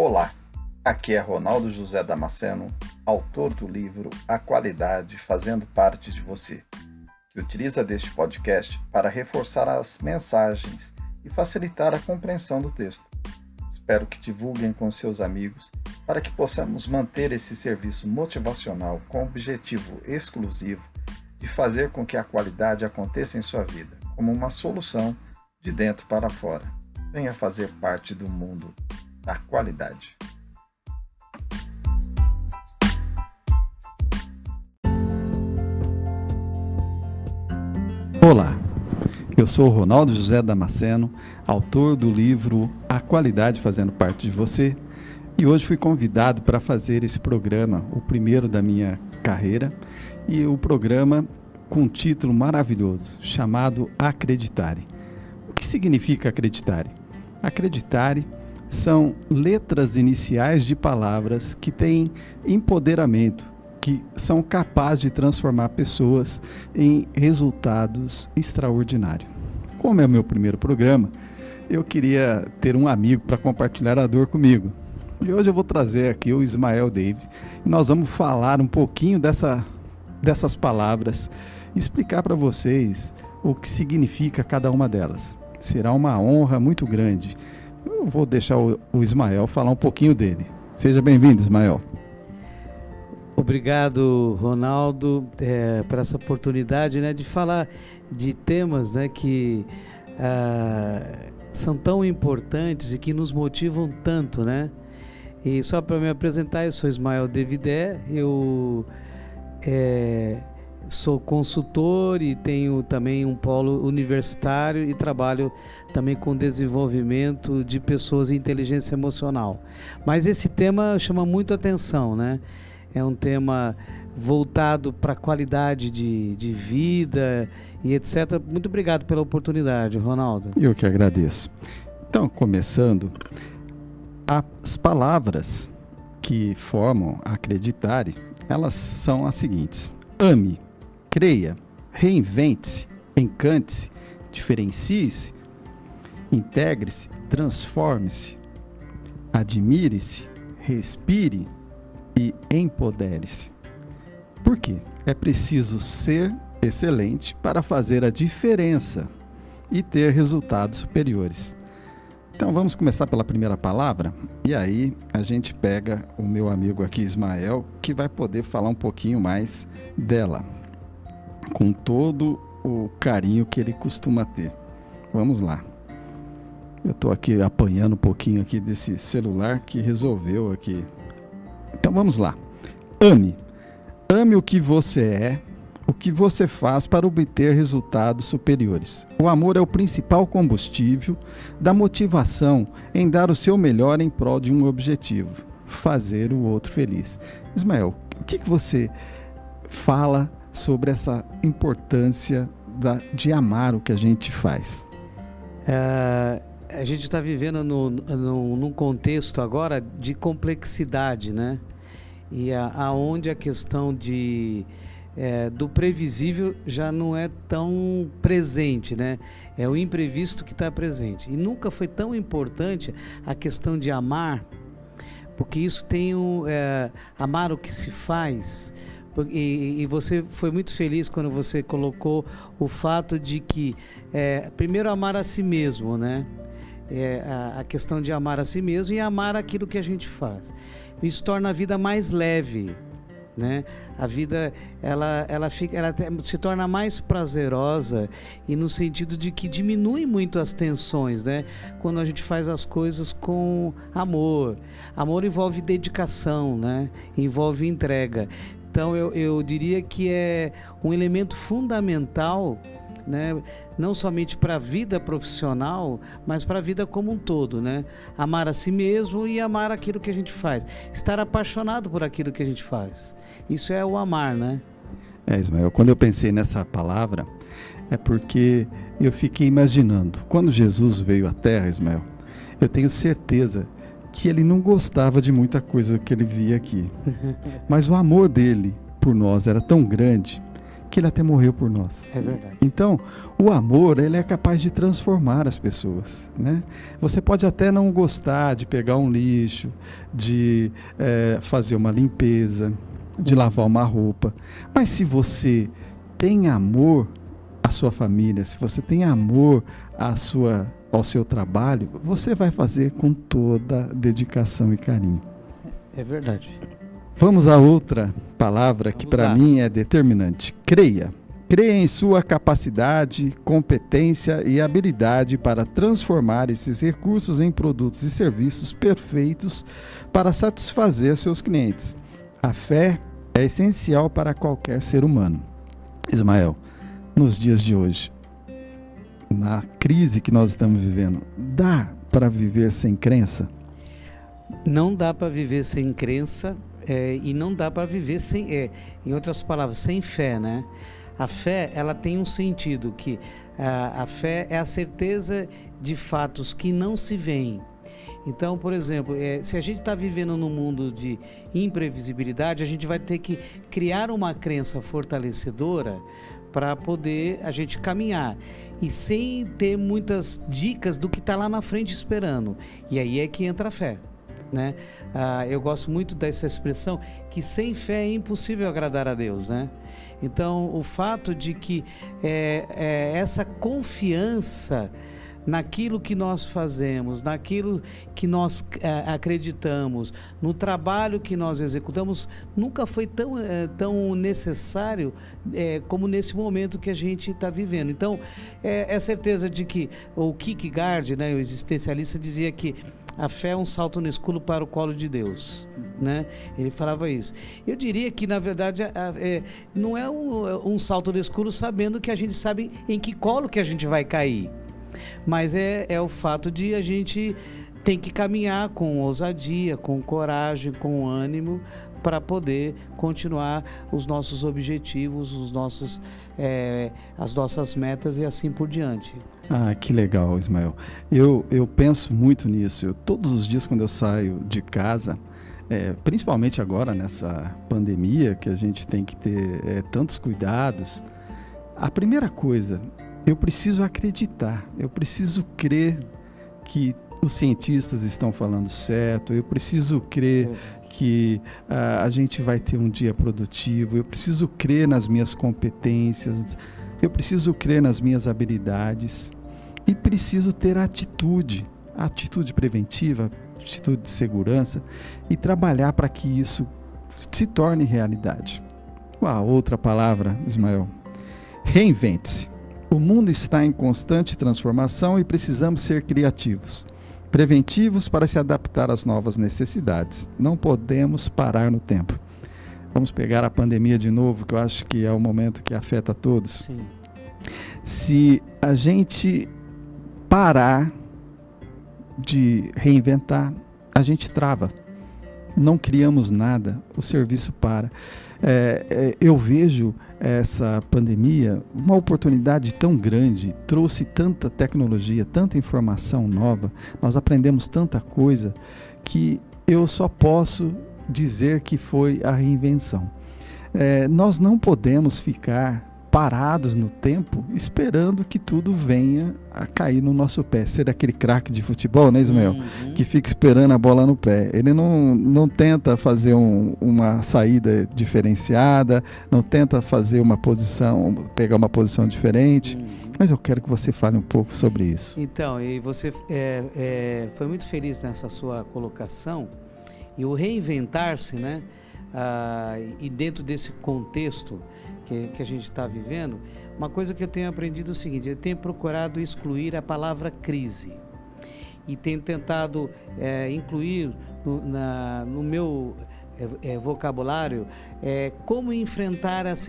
Olá, aqui é Ronaldo José Damasceno, autor do livro A Qualidade Fazendo Parte de Você, que utiliza deste podcast para reforçar as mensagens e facilitar a compreensão do texto. Espero que divulguem com seus amigos para que possamos manter esse serviço motivacional com o objetivo exclusivo de fazer com que a qualidade aconteça em sua vida, como uma solução de dentro para fora. Venha fazer parte do mundo da qualidade. Olá, eu sou Ronaldo José Damasceno, autor do livro A Qualidade Fazendo Parte de Você, e hoje fui convidado para fazer esse programa, o primeiro da minha carreira, e o programa com um título maravilhoso chamado Acreditare. O que significa acreditare? Acreditare são letras iniciais de palavras que têm empoderamento, que são capazes de transformar pessoas em resultados extraordinários. Como é o meu primeiro programa, eu queria ter um amigo para compartilhar a dor comigo. E hoje eu vou trazer aqui o Ismael Davis e nós vamos falar um pouquinho dessa, dessas palavras, explicar para vocês o que significa cada uma delas. Será uma honra muito grande eu vou deixar o, o Ismael falar um pouquinho dele. Seja bem-vindo, Ismael. Obrigado, Ronaldo, é, por essa oportunidade né, de falar de temas né, que ah, são tão importantes e que nos motivam tanto, né? E só para me apresentar, eu sou Ismael Devidé, eu é, sou consultor e tenho também um polo universitário e trabalho também com desenvolvimento de pessoas em inteligência emocional. Mas esse tema chama muito atenção, né? É um tema voltado para a qualidade de, de vida e etc. Muito obrigado pela oportunidade, Ronaldo. Eu que agradeço. Então, começando, as palavras que formam acreditar, elas são as seguintes: ame, creia, reinvente-se, encante-se, diferencie-se, integre-se, transforme-se, admire-se, respire e empodere-se. Por quê? É preciso ser excelente para fazer a diferença e ter resultados superiores. Então vamos começar pela primeira palavra e aí a gente pega o meu amigo aqui Ismael que vai poder falar um pouquinho mais dela com todo o carinho que ele costuma ter. Vamos lá. Eu estou aqui apanhando um pouquinho aqui desse celular que resolveu aqui. Então vamos lá. Ame. Ame o que você é, o que você faz para obter resultados superiores. O amor é o principal combustível da motivação em dar o seu melhor em prol de um objetivo: fazer o outro feliz. Ismael, o que, você fala sobre essa importância da, de amar o que a gente faz? É, a gente está vivendo no, no, num contexto agora de complexidade, né? E a, aonde a questão de é, do previsível já não é tão presente, né? É o imprevisto que está presente. E nunca foi tão importante a questão de amar, porque isso tem um, é, amar o que se faz e, e, você foi muito feliz quando você colocou o fato de que, é, primeiro, amar a si mesmo, né? É, a, a, questão de amar a si mesmo e amar aquilo que a gente faz. Isso torna a vida mais leve, né? A vida ela, ela, fica, ela se torna mais prazerosa e no sentido de que diminui muito as tensões, né? Quando a gente faz as coisas com amor. Amor envolve dedicação, né? Envolve entrega. Então eu, eu diria que é um elemento fundamental, né? não somente para a vida profissional, mas para a vida como um todo. Né? Amar a si mesmo e amar aquilo que a gente faz. Estar apaixonado por aquilo que a gente faz. Isso é o amar, né? É, Ismael, quando eu pensei nessa palavra, é porque eu fiquei imaginando, quando Jesus veio à Terra, Ismael, eu tenho certeza que ele não gostava de muita coisa que ele via aqui. Mas o amor dele por nós era tão grande que ele até morreu por nós. É verdade. Então, o amor, ele é capaz de transformar as pessoas, né? Você pode até não gostar de pegar um lixo, de é, fazer uma limpeza, de lavar uma roupa, mas se você tem amor à sua família, se você tem amor à sua, ao seu trabalho, você vai fazer com toda dedicação e carinho. É verdade. Vamos a outra palavra que Vamos para lá. mim é determinante. Creia. Creia em sua capacidade, competência e habilidade para transformar esses recursos em produtos e serviços perfeitos para satisfazer seus clientes. A fé é essencial para qualquer ser humano. Ismael, nos dias de hoje, na crise que nós estamos vivendo, dá para viver sem crença? Não dá para viver sem crença é, e não dá para viver sem, é, em outras palavras, sem fé, né? A fé, ela tem um sentido que a, a fé é a certeza de fatos que não se veem. Então, por exemplo, é, se a gente está vivendo num mundo de imprevisibilidade, a gente vai ter que criar uma crença fortalecedora para poder a gente caminhar e sem ter muitas dicas do que está lá na frente esperando. E aí é que entra a fé. Né? Ah, eu gosto muito dessa expressão que sem fé é impossível agradar a Deus, né? Então, o fato de que é, é, essa confiança naquilo que nós fazemos, naquilo que nós é, acreditamos, no trabalho que nós executamos, nunca foi tão, é, tão necessário é, como nesse momento que a gente está vivendo. Então, é, é certeza de que o Kierkegaard, né, o existencialista, dizia que a fé é um salto no escuro para o colo de Deus, né? Ele falava isso. Eu diria que na verdade é, não é um, um salto no escuro sabendo que a gente sabe em que colo que a gente vai cair, mas é, é o fato de a gente tem que caminhar com ousadia, com coragem, com ânimo para poder continuar os nossos objetivos, os nossos, é, as nossas metas e assim por diante. Ah, que legal, Ismael. Eu, eu penso muito nisso. Eu, todos os dias quando eu saio de casa, é, principalmente agora nessa pandemia que a gente tem que ter é, tantos cuidados, a primeira coisa, eu preciso acreditar, eu preciso crer que os cientistas estão falando certo, eu preciso crer que ah, a gente vai ter um dia produtivo, eu preciso crer nas minhas competências, eu preciso crer nas minhas habilidades e preciso ter atitude, atitude preventiva, atitude de segurança e trabalhar para que isso se torne realidade. A outra palavra, Ismael, reinvente-se. O mundo está em constante transformação e precisamos ser criativos, preventivos para se adaptar às novas necessidades. Não podemos parar no tempo. Vamos pegar a pandemia de novo, que eu acho que é o momento que afeta todos Sim. se a gente parar de reinventar, a gente trava. Não criamos nada, o serviço para. É, é, eu vejo essa pandemia uma oportunidade tão grande, trouxe tanta tecnologia, tanta informação nova, nós aprendemos tanta coisa que eu só posso dizer que foi a reinvenção. É, nós não podemos ficar parados no tempo esperando que tudo venha a cair no nosso pé. Ser aquele craque de futebol, né, Ismael? Uhum. Que fica esperando a bola no pé. Ele não, não tenta fazer um- uma saída diferenciada, não tenta fazer uma posição, pegar uma posição diferente. Uhum. Mas eu quero que você fale um pouco sobre isso. Então, e você é, é, foi muito feliz nessa sua colocação e o reinventar-se, né? Ah, e dentro desse contexto que, que a gente está vivendo, uma coisa que eu tenho aprendido é o seguinte: eu tenho procurado excluir a palavra crise e tenho tentado é, incluir no, na- no meu é, é, vocabulário é, como enfrentar as,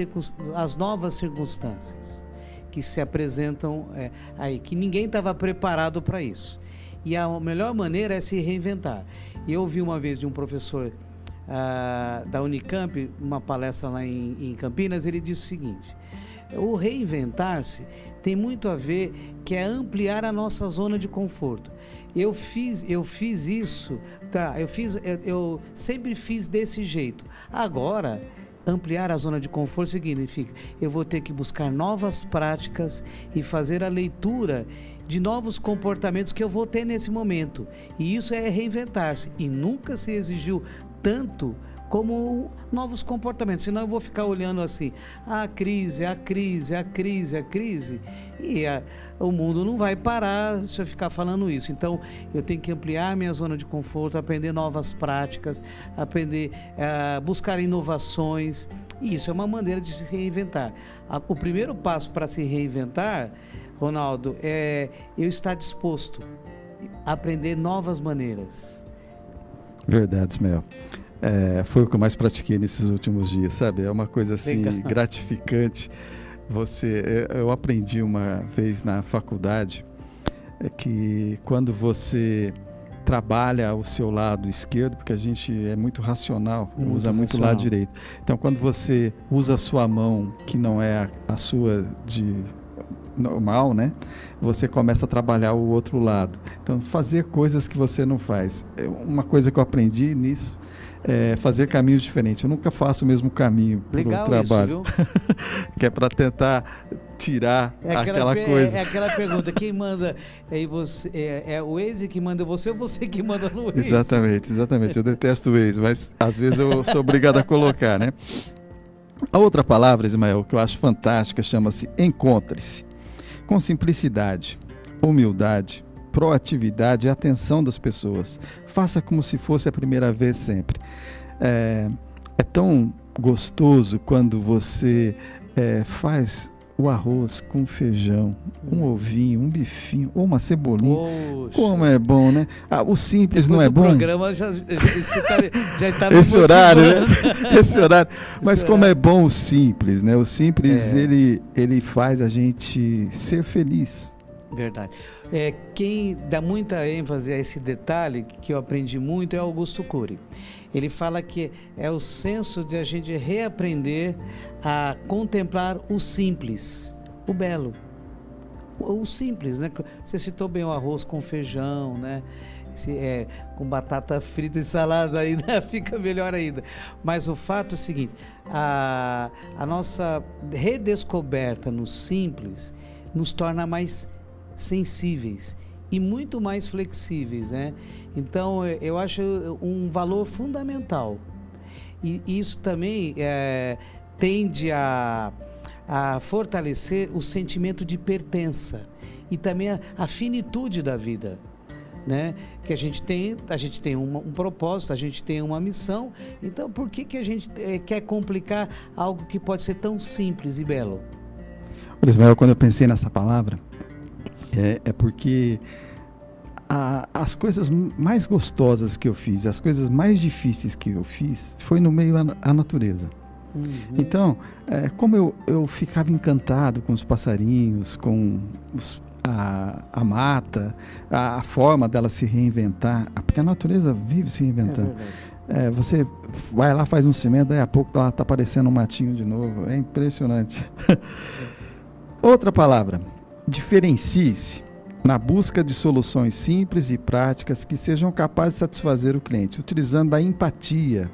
as novas circunstâncias que se apresentam é, aí, que ninguém estava preparado para isso. E a melhor maneira é se reinventar. Eu ouvi uma vez de um professor ah, da Unicamp, uma palestra lá em, em Campinas, ele disse o seguinte: o reinventar-se tem muito a ver que é ampliar a nossa zona de conforto. Eu fiz, eu fiz isso, tá? Eu fiz, eu, eu sempre fiz desse jeito. Agora ampliar a zona de conforto significa eu vou ter que buscar novas práticas e fazer a leitura de novos comportamentos que eu vou ter nesse momento. E isso é reinventar-se. E nunca se exigiu tanto como novos comportamentos. Senão eu vou ficar olhando assim, a crise, a crise, a crise, a crise, e a, o mundo não vai parar se eu ficar falando isso. Então eu tenho que ampliar minha zona de conforto, aprender novas práticas, aprender, uh, buscar inovações. E isso é uma maneira de se reinventar. O primeiro passo para se reinventar, Ronaldo, é eu estar disposto a aprender novas maneiras. Verdade, Ismael. É, foi o que eu mais pratiquei nesses últimos dias, sabe? É uma coisa assim Legal. gratificante. Você, eu aprendi uma vez na faculdade é que quando você trabalha o seu lado esquerdo, porque a gente é muito racional, muito usa muito o lado direito. Então, quando você usa a sua mão, que não é a, a sua de normal, né? Você começa a trabalhar o outro lado. Então, fazer coisas que você não faz. É uma coisa que eu aprendi nisso é, fazer caminhos diferentes. Eu nunca faço o mesmo caminho para o trabalho. Isso, que é para tentar tirar é aquela, aquela coisa. É, é, aquela pergunta, quem manda é, você, é, é, o Waze que manda você ou você que manda no Waze? Exatamente, exatamente. Eu detesto o Waze, mas às vezes eu sou obrigado a colocar, né? A outra palavra, Ismael, que eu acho fantástica, chama-se encontre-se. Com simplicidade, humildade, proatividade e atenção das pessoas. Faça como se fosse a primeira vez sempre. É, é tão gostoso quando você é, faz o arroz com feijão, um ovinho, um bifinho, ou uma cebolinha. Poxa. Como é bom, né? Ah, o simples Depois não é bom. O programa já, está já tá Esse horário, né? Esse horário. Mas Esse como horário. é bom o simples, né? O simples, é. ele, ele faz a gente ser feliz. Verdade. É, quem dá muita ênfase a esse detalhe, que eu aprendi muito, é Augusto Cury. Ele fala que é o senso de a gente reaprender a contemplar o simples, o belo. O, simples, né? Você citou bem o arroz com feijão, né? Se, é, com batata frita e salada ainda fica melhor ainda. Mas o fato é o seguinte: a, a nossa redescoberta no simples nos torna mais sensíveis e muito mais flexíveis, né? Então eu acho um valor fundamental e isso também é, tende a, a fortalecer o sentimento de pertença e também a, a finitude da vida. Né? Que a gente tem, a gente tem um, um, propósito, a gente tem uma missão. Então, por que, que a gente é, quer complicar algo que pode ser tão simples e belo? Ismael, quando eu pensei nessa palavra, é, é porque a, as coisas mais gostosas que eu fiz, as coisas mais difíceis que eu fiz, foi no meio à natureza. Uhum. Então, é, como eu, eu ficava encantado com os passarinhos, com os, a, a mata, a, a, forma dela se reinventar, porque a natureza vive se reinventando. É é, você vai lá, faz um cimento, daí a pouco ela está aparecendo um matinho de novo. É impressionante. Outra palavra, Diferencie-se na busca de soluções simples e práticas que sejam capazes de satisfazer o cliente, utilizando a empatia,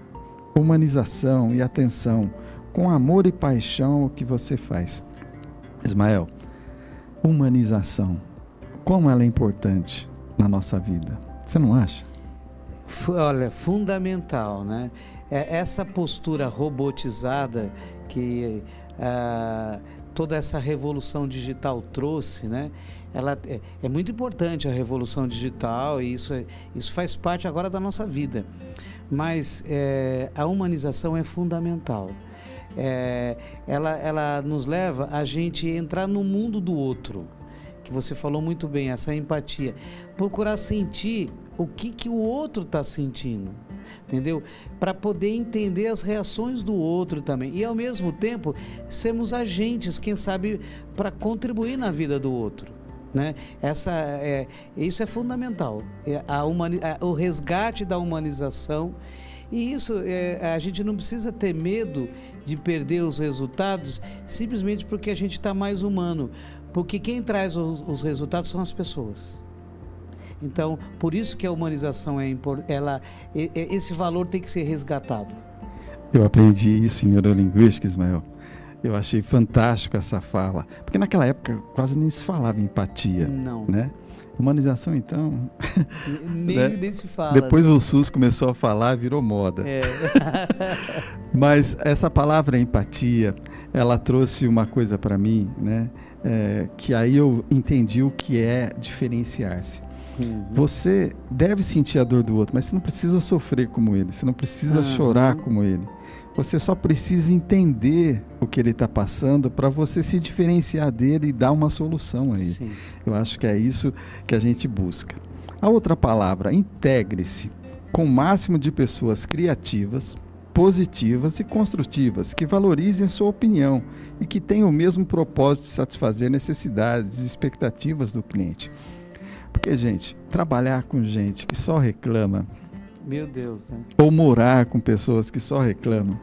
humanização e atenção, com amor e paixão o que você faz. Ismael, humanização, como ela é importante na nossa vida. Você não acha? Olha, fundamental, né? É essa postura robotizada que uh, toda essa revolução digital trouxe, né? Ela é, é, muito importante a revolução digital e isso, é, isso faz parte agora da nossa vida. Mas é, a humanização é fundamental. É, ela, ela nos leva a gente entrar no mundo do outro, que você falou muito bem, essa empatia. Procurar sentir o que, que o outro está sentindo entendeu? Para poder entender as reações do outro também. E ao mesmo tempo, sermos agentes, quem sabe, para contribuir na vida do outro. Né? Essa é, isso é fundamental. É a humani o resgate da humanização. E isso, é, a gente não precisa ter medo de perder os resultados simplesmente porque a gente está mais humano. Porque quem traz os, os resultados são as pessoas. Então, por isso que a humanização é ela esse valor tem que ser resgatado. Eu aprendi isso em neurolinguística, Ismael. Eu achei fantástico essa fala. Porque naquela época quase nem se falava empatia. Não. Né? Humanização, então. Nem, né? nem se fala. Depois o SUS começou a falar, virou moda. É. Mas essa palavra empatia, ela trouxe uma coisa para mim, né? É, que aí eu entendi o que é diferenciar-se. Uhum. Você deve sentir a dor do outro, mas você não precisa sofrer como ele, você não precisa Uhum. chorar como ele. Você só precisa entender o que ele está passando para você se diferenciar dele e dar uma solução aí. Sim. Eu acho que é isso que a gente busca. A outra palavra, integre-se com o máximo de pessoas criativas, positivas e construtivas, que valorizem a sua opinião e que tenham o mesmo propósito de satisfazer necessidades e expectativas do cliente. Porque, gente, trabalhar com gente que só reclama Meu Deus, né? ou morar com pessoas que só reclamam,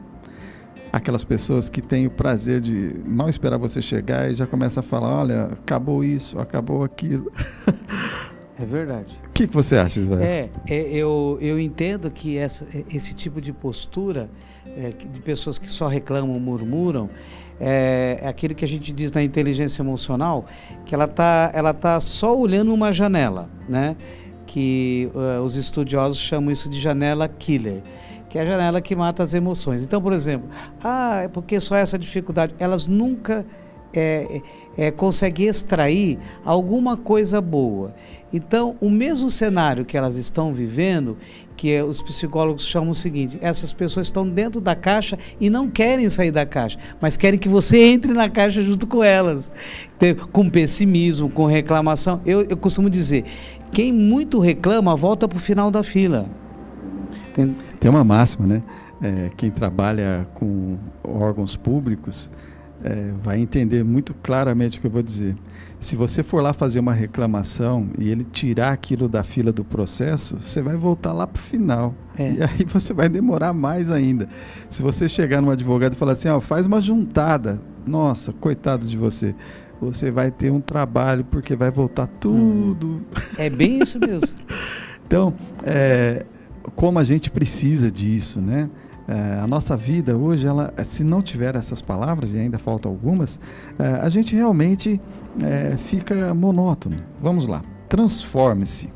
aquelas pessoas que têm o prazer de mal esperar você chegar e já começa a falar, olha, acabou isso, acabou aquilo. É verdade. O que, que você acha, Israel? É, é, eu, eu entendo que essa, esse tipo de postura é, de pessoas que só reclamam, murmuram, é, é aquilo que a gente diz na inteligência emocional, que ela tá, ela tá só olhando uma janela, né? Que eh, os estudiosos chamam isso de janela killer, que é a janela que mata as emoções. Então, por exemplo, ah, é porque só essa dificuldade, elas nunca é, é, conseguem extrair alguma coisa boa. Então, o mesmo cenário que elas estão vivendo, que é, os psicólogos chamam o seguinte: essas pessoas estão dentro da caixa e não querem sair da caixa, mas querem que você entre na caixa junto com elas, com pessimismo, com reclamação. Eu, eu costumo dizer: quem muito reclama volta para o final da fila. Tem- Tem uma máxima, né? É, quem trabalha com órgãos públicos é, vai entender muito claramente o que eu vou dizer. Se você for lá fazer uma reclamação e ele tirar aquilo da fila do processo, você vai voltar lá para o final. É. E aí você vai demorar mais ainda. Se você chegar num advogado e falar assim, ó, faz uma juntada, nossa, coitado de você. Você vai ter um trabalho porque vai voltar tudo É bem isso mesmo. então, é, como a gente precisa disso, né? É, a nossa vida hoje, ela, se não tiver essas palavras, e ainda faltam algumas, é, a gente realmente é, fica monótono. Vamos lá. Transforme-se.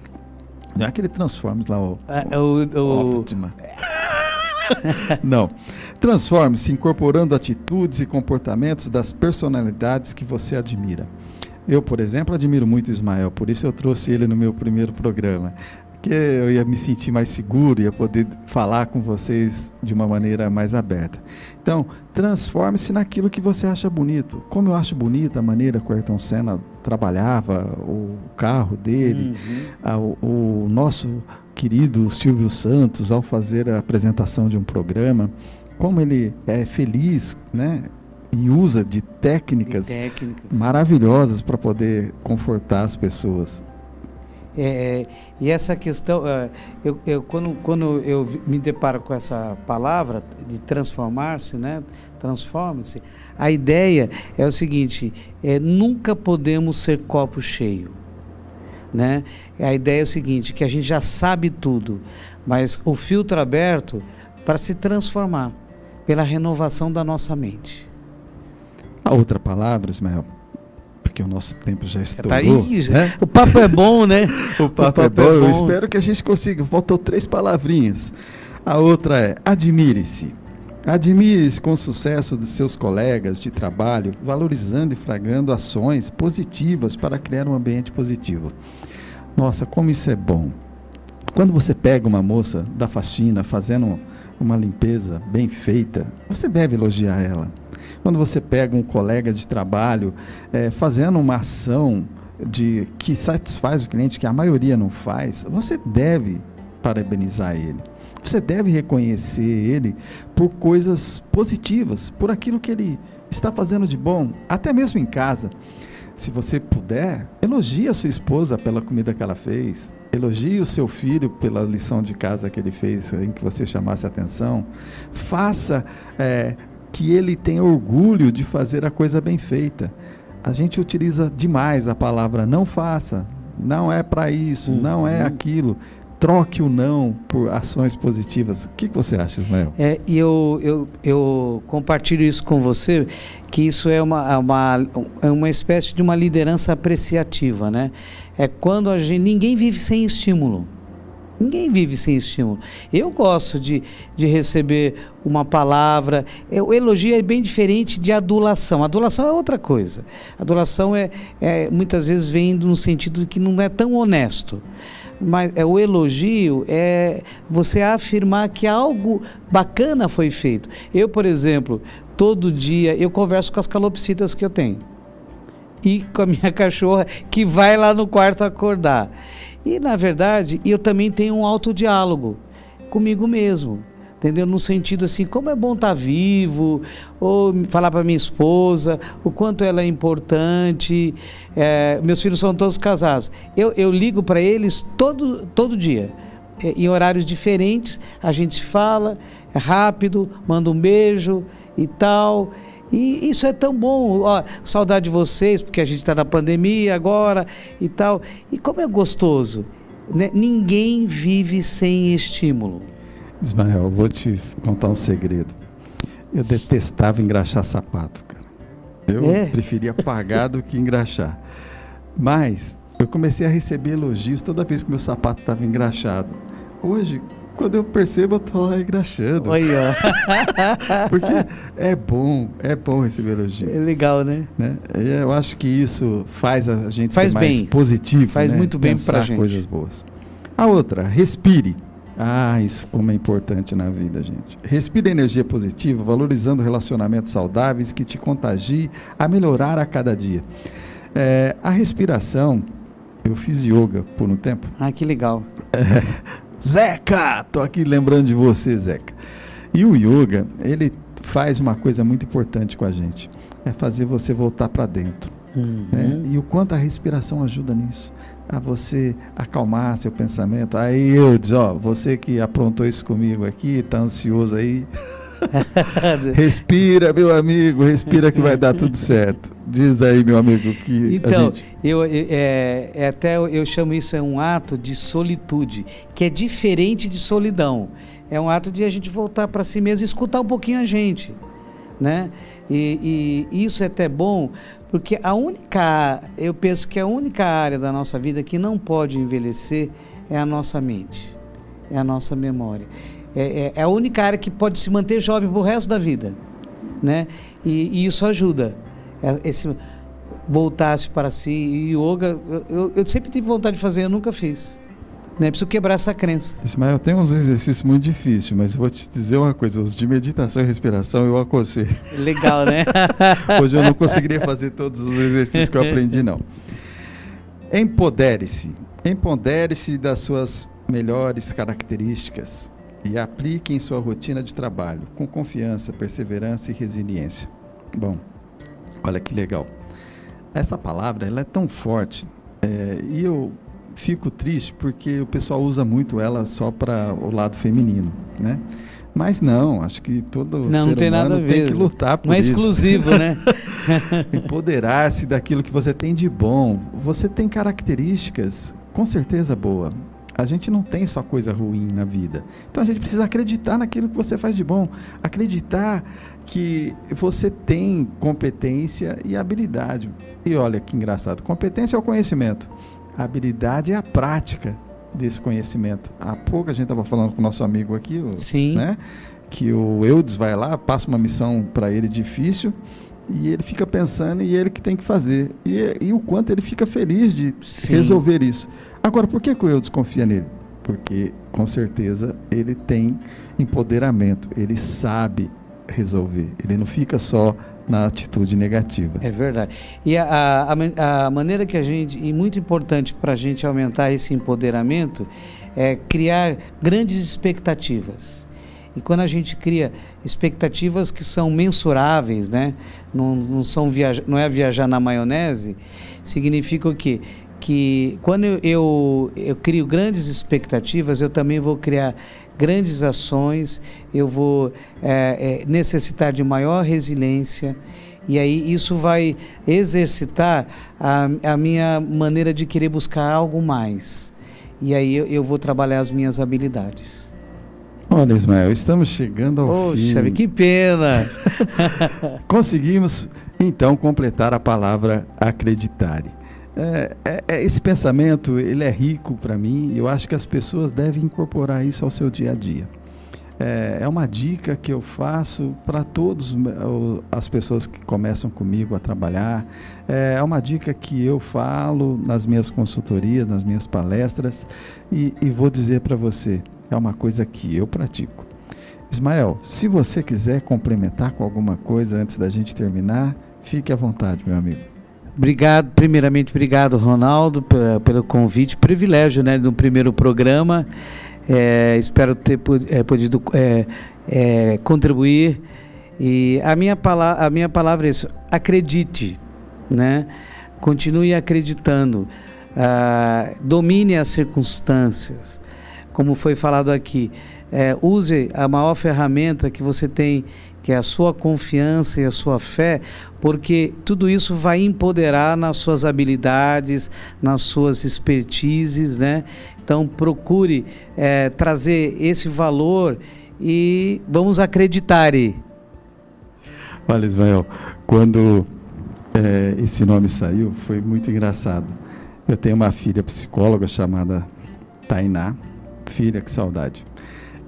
Não é aquele transforme lá, o, Ah, o- o- Optima. Não. Transforme-se incorporando atitudes e comportamentos das personalidades que você admira. Eu, por exemplo, admiro muito Ismael, por isso eu trouxe ele no meu primeiro programa. Porque eu ia me sentir mais seguro, ia poder falar com vocês de uma maneira mais aberta. Então, transforme-se naquilo que você acha bonito. Como eu acho bonita a maneira que o Ayrton Senna trabalhava, o carro dele, Uhum. o, o nosso querido Silvio Santos, ao fazer a apresentação de um programa, como ele é feliz, né? E usa de técnicas técnicas. maravilhosas para poder confortar as pessoas. É, e essa questão, é, eu, eu- quando, quando eu me deparo com essa palavra de transformar-se, né? Transforme-se. A ideia é o seguinte: é, nunca podemos ser copo cheio, né? A ideia é o seguinte: que a gente já sabe tudo, mas o filtro aberto para se transformar pela renovação da nossa mente. A outra palavra, Ismael, porque o nosso tempo já Tá estourou, aí, né? O papo é bom, né? O papo, papo é é bom, eu bom. espero que a gente consiga. Faltou três palavrinhas. A outra é admire-se. Admire-se com o sucesso de seus colegas de trabalho, valorizando e flagrando ações positivas para criar um ambiente positivo. Nossa, como isso é bom. Quando você pega uma moça da faxina fazendo uma limpeza bem feita, você deve elogiar ela. Quando você pega um colega de trabalho eh, fazendo uma ação de que satisfaz o cliente, que a maioria não faz, você deve parabenizar ele. Você deve reconhecer ele por coisas positivas, por aquilo que ele está fazendo de bom, até mesmo em casa. Se você puder, elogie a sua esposa pela comida que ela fez. Elogie o seu filho pela lição de casa que ele fez, em que você chamasse atenção. Faça eh, que ele tenha orgulho de fazer a coisa bem feita. A gente utiliza demais a palavra não faça, não é para isso, não é Uhum. aquilo. troque o não por ações positivas. O que, que você acha, Ismael? É, e eu, eu, eu compartilho isso com você, que isso é uma, uma, é uma espécie de uma liderança apreciativa, né? É quando a gente, ninguém vive sem estímulo. Ninguém vive sem estímulo. Eu gosto de, de receber uma palavra. O elogio é bem diferente de adulação. Adulação é outra coisa. Adulação é, é muitas vezes vem no sentido que não é tão honesto. Mas é, o elogio é você afirmar que algo bacana foi feito. Eu, por exemplo, todo dia eu converso com as calopsitas que eu tenho. E com a minha cachorra que vai lá no quarto acordar. E, na verdade, eu também tenho um autodiálogo comigo mesmo. Entendeu? No sentido assim, como é bom estar tá vivo, ou falar para minha esposa o quanto ela é importante. É, meus filhos são todos casados. Eu, eu ligo para eles todo, todo dia, é, em horários diferentes. A gente fala, é rápido, manda um beijo e tal. E isso é tão bom. Ó, saudade de vocês, porque a gente está na pandemia agora e tal. E como é gostoso. Né? Ninguém vive sem estímulo. Ismael, vou te contar um segredo. Eu detestava engraxar sapato, cara. Eu é. preferia pagar do que engraxar. Mas eu comecei a receber elogios toda vez que meu sapato estava engraxado. Hoje, quando eu percebo, eu tô lá engraxando. Olha. Porque é bom, é bom receber elogio. É legal, né? né? Eu acho que isso faz a gente faz ser mais bem. positivo. Faz né? muito bem Pensar pra gente. coisas boas. A outra, respire. Ah, isso como é importante na vida, gente. Respire energia positiva, valorizando relacionamentos saudáveis que te contagiem a melhorar a cada dia. É, a respiração, eu fiz yoga por um tempo. Ah, que legal. É, Zeca! Tô aqui lembrando de você, Zeca. E o yoga, ele faz uma coisa muito importante com a gente. É fazer você voltar para dentro. Uhum. Né? E o quanto a respiração ajuda nisso. A você acalmar seu pensamento. Aí, Eudes, ó, você que aprontou isso comigo aqui, tá ansioso aí. respira, meu amigo, respira que vai dar tudo certo. Diz aí, meu amigo, que então gente... eu é, é, até eu chamo isso é um ato de solitude, que é diferente de solidão. É um ato de a gente voltar para si mesmo e escutar um pouquinho a gente, né? E, e, isso é até bom, porque a única, eu penso que a única área da nossa vida que não pode envelhecer é a nossa mente, é a nossa memória. É, é, é a única área que pode se manter jovem pro resto da vida, né? E, e isso ajuda. É, esse voltar-se para si. E yoga, eu, eu, eu, sempre tive vontade de fazer, eu nunca fiz. Né? Preciso quebrar essa crença. Ismael, tem uns exercícios muito difíceis, mas vou te dizer uma coisa: os de meditação e respiração eu aconselho. Legal, né? Hoje eu não conseguiria fazer todos os exercícios que eu aprendi, não. Empodere-se. Empodere-se das suas melhores características e aplique em sua rotina de trabalho com confiança, perseverança e resiliência. Bom, olha que legal. Essa palavra ela é tão forte é, e eu fico triste porque o pessoal usa muito ela só para o lado feminino, né? Mas não, acho que todo não, ser não tem humano nada a ver. tem que lutar por não isso. É exclusivo, né? Empoderar-se daquilo que você tem de bom. Você tem características, com certeza boa. A gente não tem só coisa ruim na vida. Então a gente precisa acreditar naquilo que você faz de bom. Acreditar que você tem competência e habilidade. E olha que engraçado: competência é o conhecimento, a habilidade é a prática desse conhecimento. Há pouco a gente estava falando com o nosso amigo aqui, Sim. né? Que o Eudes vai lá, passa uma missão para ele difícil e ele fica pensando e ele que tem que fazer. E, e o quanto ele fica feliz de Sim. resolver isso. Agora, por que, que eu desconfia nele? Porque, com certeza, ele tem empoderamento, ele sabe resolver, ele não fica só na atitude negativa. É verdade. E a, a, a maneira que a gente, e muito importante para a gente aumentar esse empoderamento, é criar grandes expectativas. E quando a gente cria expectativas que são mensuráveis, né? não, não, são viaja, não é viajar na maionese, significa o quê? Que quando eu, eu, eu, crio grandes expectativas, eu também vou criar grandes ações, eu vou é, é, necessitar de maior resiliência, e aí isso vai exercitar a, a minha maneira de querer buscar algo mais. e aí eu, eu vou trabalhar as minhas habilidades. Olha, Ismael, estamos chegando ao Poxa, fim. que pena! Conseguimos, então, completar a palavra acreditare. É, é, é, esse pensamento, ele é rico para mim e eu acho que as pessoas devem incorporar isso ao seu dia a dia. É, é uma dica que eu faço para todas as pessoas que começam comigo a trabalhar. É, é uma dica que eu falo nas minhas consultorias, nas minhas palestras e, e vou dizer para você, é uma coisa que eu pratico. Ismael, se você quiser complementar com alguma coisa antes da gente terminar, fique à vontade, meu amigo. Obrigado, primeiramente, obrigado, Ronaldo, pelo convite, privilégio, né, do primeiro programa. É, espero ter é, podido é, é, contribuir. E a minha, palavra, a minha palavra é isso: acredite, né? Continue acreditando. Ah, domine as circunstâncias. Como foi falado aqui, é, use a maior ferramenta que você tem que é a sua confiança e a sua fé, porque tudo isso vai empoderar nas suas habilidades, nas suas expertises, né? Então procure é, trazer esse valor e vamos acreditar. Olha, Ismael, quando é, esse nome saiu, foi muito engraçado. Eu tenho uma filha psicóloga chamada Tainá, filha, que saudade.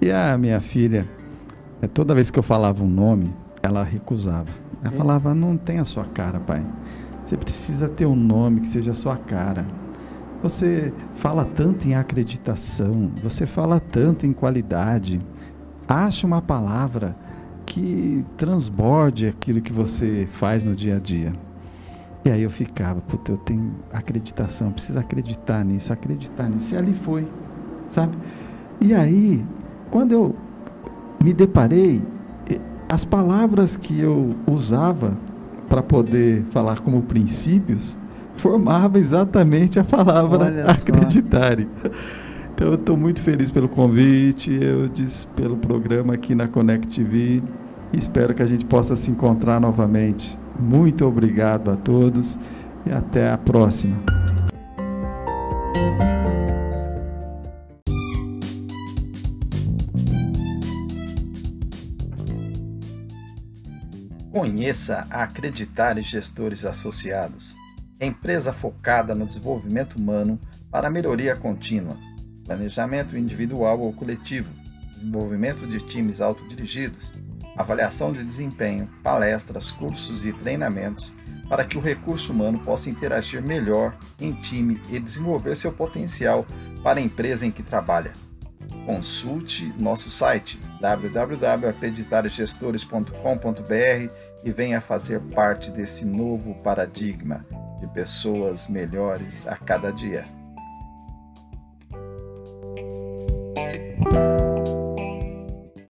E a minha filha, toda vez que eu falava um nome, ela recusava. Ela falava: Não tem a sua cara, pai. Você precisa ter um nome que seja a sua cara. Você fala tanto em acreditação, você fala tanto em qualidade. Acha uma palavra que transborde aquilo que você faz no dia a dia. E aí eu ficava, puta, eu tenho acreditação, preciso acreditar nisso, acreditar nisso. E ali foi, sabe? E aí, quando eu me deparei, as palavras que eu usava para poder falar como princípios formava exatamente a palavra acreditar. Então eu estou muito feliz pelo convite, eu disse pelo programa aqui na Connect TV e espero que a gente possa se encontrar novamente. Muito obrigado a todos e até a próxima. Conheça a Acreditar e Gestores Associados, empresa focada no desenvolvimento humano para melhoria contínua, planejamento individual ou coletivo, desenvolvimento de times autodirigidos, avaliação de desempenho, palestras, cursos e treinamentos para que o recurso humano possa interagir melhor em time e desenvolver seu potencial para a empresa em que trabalha. Consulte nosso site www.acreditargestores.com.br e venha fazer parte desse novo paradigma de pessoas melhores a cada dia.